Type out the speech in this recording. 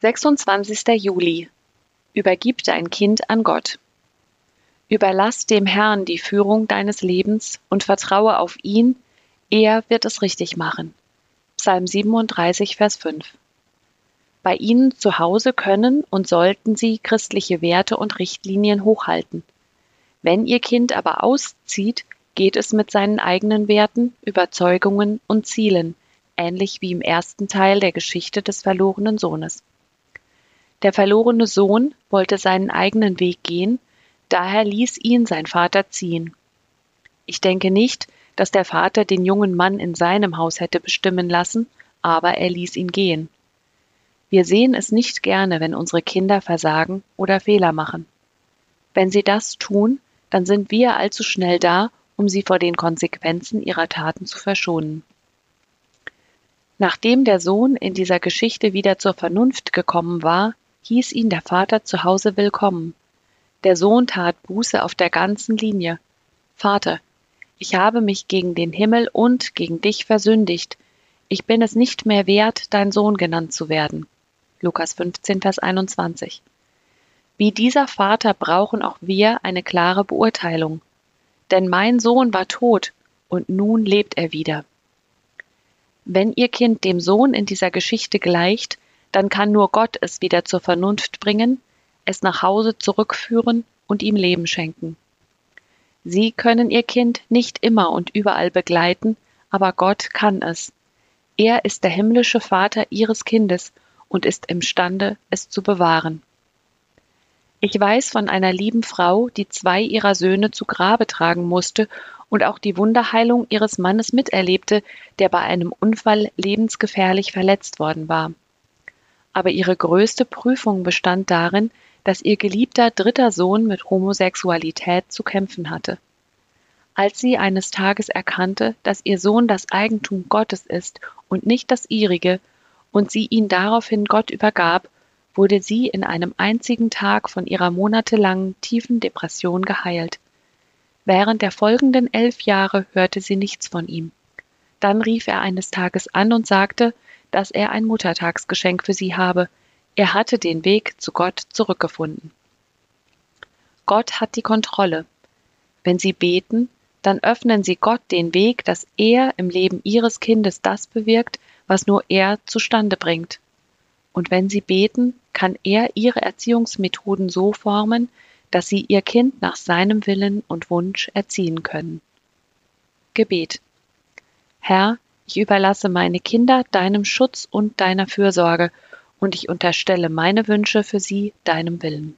26. Juli. Übergib dein Kind an Gott. Überlass dem Herrn die Führung deines Lebens und vertraue auf ihn, er wird es richtig machen. Psalm 37, Vers 5. Bei Ihnen zu Hause können und sollten Sie christliche Werte und Richtlinien hochhalten. Wenn Ihr Kind aber auszieht, geht es mit seinen eigenen Werten, Überzeugungen und Zielen, ähnlich wie im ersten Teil der Geschichte des verlorenen Sohnes. Der verlorene Sohn wollte seinen eigenen Weg gehen, daher ließ ihn sein Vater ziehen. Ich denke nicht, dass der Vater den jungen Mann in seinem Haus hätte bestimmen lassen, aber er ließ ihn gehen. Wir sehen es nicht gerne, wenn unsere Kinder versagen oder Fehler machen. Wenn sie das tun, dann sind wir allzu schnell da, um sie vor den Konsequenzen ihrer Taten zu verschonen. Nachdem der Sohn in dieser Geschichte wieder zur Vernunft gekommen war, hieß ihn der Vater zu Hause willkommen. Der Sohn tat Buße auf der ganzen Linie. Vater, ich habe mich gegen den Himmel und gegen dich versündigt. Ich bin es nicht mehr wert, dein Sohn genannt zu werden. Lukas 15, Vers 21. Wie dieser Vater brauchen auch wir eine klare Beurteilung. Denn mein Sohn war tot und nun lebt er wieder. Wenn Ihr Kind dem Sohn in dieser Geschichte gleicht, dann kann nur Gott es wieder zur Vernunft bringen, es nach Hause zurückführen und ihm Leben schenken. Sie können Ihr Kind nicht immer und überall begleiten, aber Gott kann es. Er ist der himmlische Vater Ihres Kindes und ist imstande, es zu bewahren. Ich weiß von einer lieben Frau, die zwei ihrer Söhne zu Grabe tragen musste und auch die Wunderheilung ihres Mannes miterlebte, der bei einem Unfall lebensgefährlich verletzt worden war aber ihre größte Prüfung bestand darin, dass ihr geliebter dritter Sohn mit Homosexualität zu kämpfen hatte. Als sie eines Tages erkannte, dass ihr Sohn das Eigentum Gottes ist und nicht das ihrige, und sie ihn daraufhin Gott übergab, wurde sie in einem einzigen Tag von ihrer monatelangen tiefen Depression geheilt. Während der folgenden elf Jahre hörte sie nichts von ihm. Dann rief er eines Tages an und sagte, dass er ein Muttertagsgeschenk für sie habe. Er hatte den Weg zu Gott zurückgefunden. Gott hat die Kontrolle. Wenn Sie beten, dann öffnen Sie Gott den Weg, dass er im Leben Ihres Kindes das bewirkt, was nur er zustande bringt. Und wenn Sie beten, kann er Ihre Erziehungsmethoden so formen, dass Sie Ihr Kind nach seinem Willen und Wunsch erziehen können. Gebet. Herr, ich überlasse meine Kinder deinem Schutz und deiner Fürsorge, und ich unterstelle meine Wünsche für sie deinem Willen.